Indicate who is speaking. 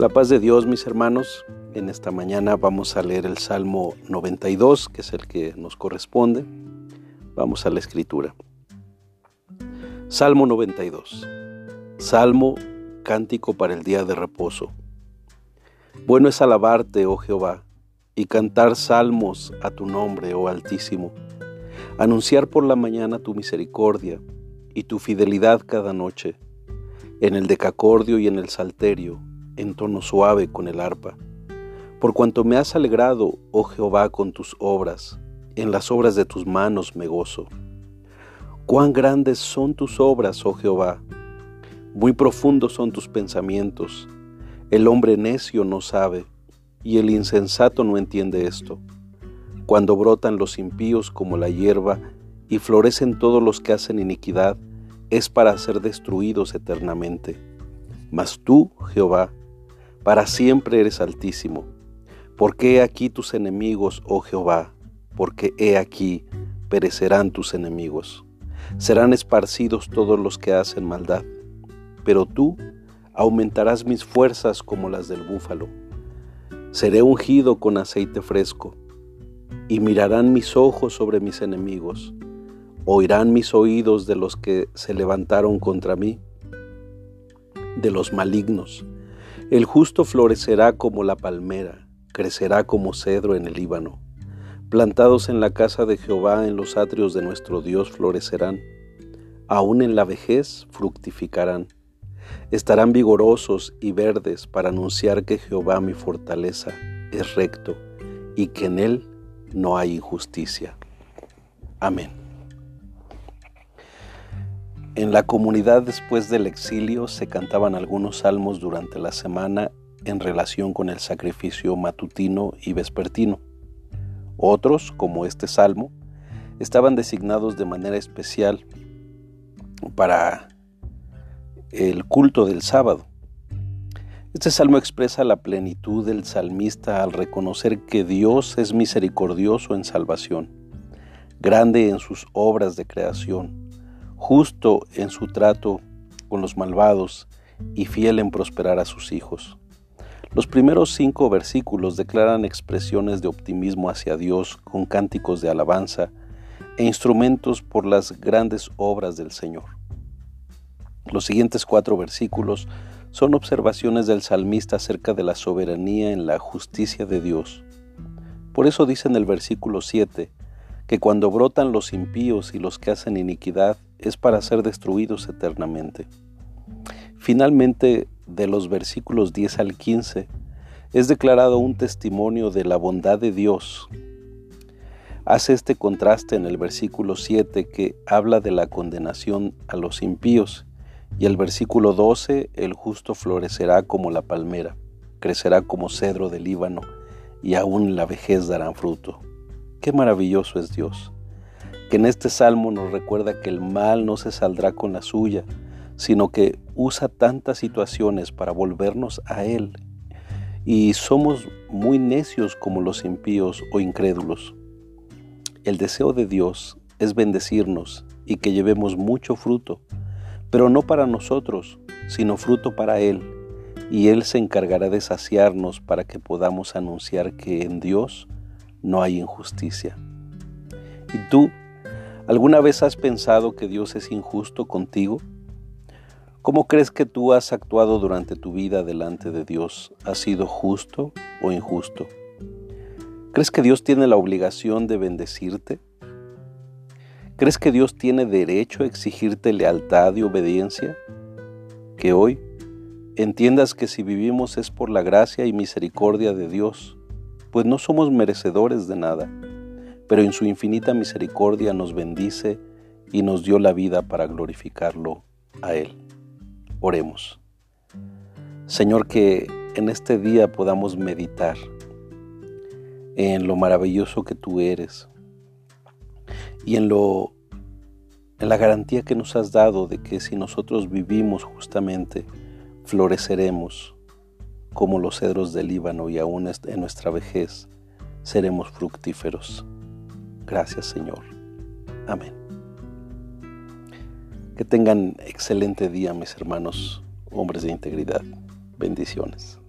Speaker 1: La paz de Dios, mis hermanos. En esta mañana vamos a leer el Salmo 92, que es el que nos corresponde. Vamos a la escritura. Salmo 92. Salmo cántico para el día de reposo. Bueno es alabarte, oh Jehová, y cantar salmos a tu nombre, oh Altísimo. Anunciar por la mañana tu misericordia y tu fidelidad cada noche, en el decacordio y en el salterio, en tono suave con el arpa. Por cuanto me has alegrado, oh Jehová, con tus obras, en las obras de tus manos me gozo. Cuán grandes son tus obras, oh Jehová, muy profundos son tus pensamientos. El hombre necio no sabe, y el insensato no entiende esto. Cuando brotan los impíos como la hierba, y florecen todos los que hacen iniquidad, es para ser destruidos eternamente. Mas tú, Jehová, para siempre eres altísimo. Porque he aquí tus enemigos, oh Jehová, porque he aquí perecerán tus enemigos. Serán esparcidos todos los que hacen maldad. Pero tú aumentarás mis fuerzas como las del búfalo. Seré ungido con aceite fresco, y mirarán mis ojos sobre mis enemigos, oirán mis oídos de los que se levantaron contra mí, de los malignos el justo florecerá como la palmera, crecerá como cedro en el Líbano. Plantados en la casa de Jehová, en los atrios de nuestro Dios florecerán. Aún en la vejez fructificarán. Estarán vigorosos y verdes para anunciar que Jehová mi fortaleza es recto y que en él no hay injusticia. Amén. En la comunidad después del exilio se cantaban algunos salmos durante la semana en relación con el sacrificio matutino y vespertino. Otros, como este salmo, estaban designados de manera especial para el culto del sábado. Este salmo expresa la plenitud del salmista al reconocer que Dios es misericordioso en salvación, grande en sus obras de creación, justo en su trato con los malvados y fiel en prosperar a sus hijos. Los primeros cinco versículos declaran expresiones de optimismo hacia Dios con cánticos de alabanza e instrumentos por las grandes obras del Señor. Los siguientes cuatro versículos son observaciones del salmista acerca de la soberanía en la justicia de Dios. Por eso dice en el versículo 7, que cuando brotan los impíos y los que hacen iniquidad es para ser destruidos eternamente. Finalmente, de los versículos 10 al 15, es declarado un testimonio de la bondad de Dios. Hace este contraste en el versículo 7 que habla de la condenación a los impíos y el versículo 12 el justo florecerá como la palmera, crecerá como cedro del Líbano y aún la vejez dará fruto. Qué maravilloso es Dios, que en este salmo nos recuerda que el mal no se saldrá con la suya, sino que usa tantas situaciones para volvernos a Él. Y somos muy necios como los impíos o incrédulos. El deseo de Dios es bendecirnos y que llevemos mucho fruto, pero no para nosotros, sino fruto para Él, y Él se encargará de saciarnos para que podamos anunciar que en Dios no hay injusticia. ¿Y tú alguna vez has pensado que Dios es injusto contigo? ¿Cómo crees que tú has actuado durante tu vida delante de Dios? ¿Has sido justo o injusto? ¿Crees que Dios tiene la obligación de bendecirte? ¿Crees que Dios tiene derecho a exigirte lealtad y obediencia? Que hoy entiendas que si vivimos es por la gracia y misericordia de Dios pues no somos merecedores de nada, pero en su infinita misericordia nos bendice y nos dio la vida para glorificarlo a Él. Oremos. Señor, que en este día podamos meditar en lo maravilloso que tú eres y en lo en la garantía que nos has dado de que si nosotros vivimos justamente floreceremos como los cedros del Líbano y aún en nuestra vejez seremos fructíferos. Gracias Señor. Amén. Que tengan excelente día mis hermanos, hombres de integridad. Bendiciones.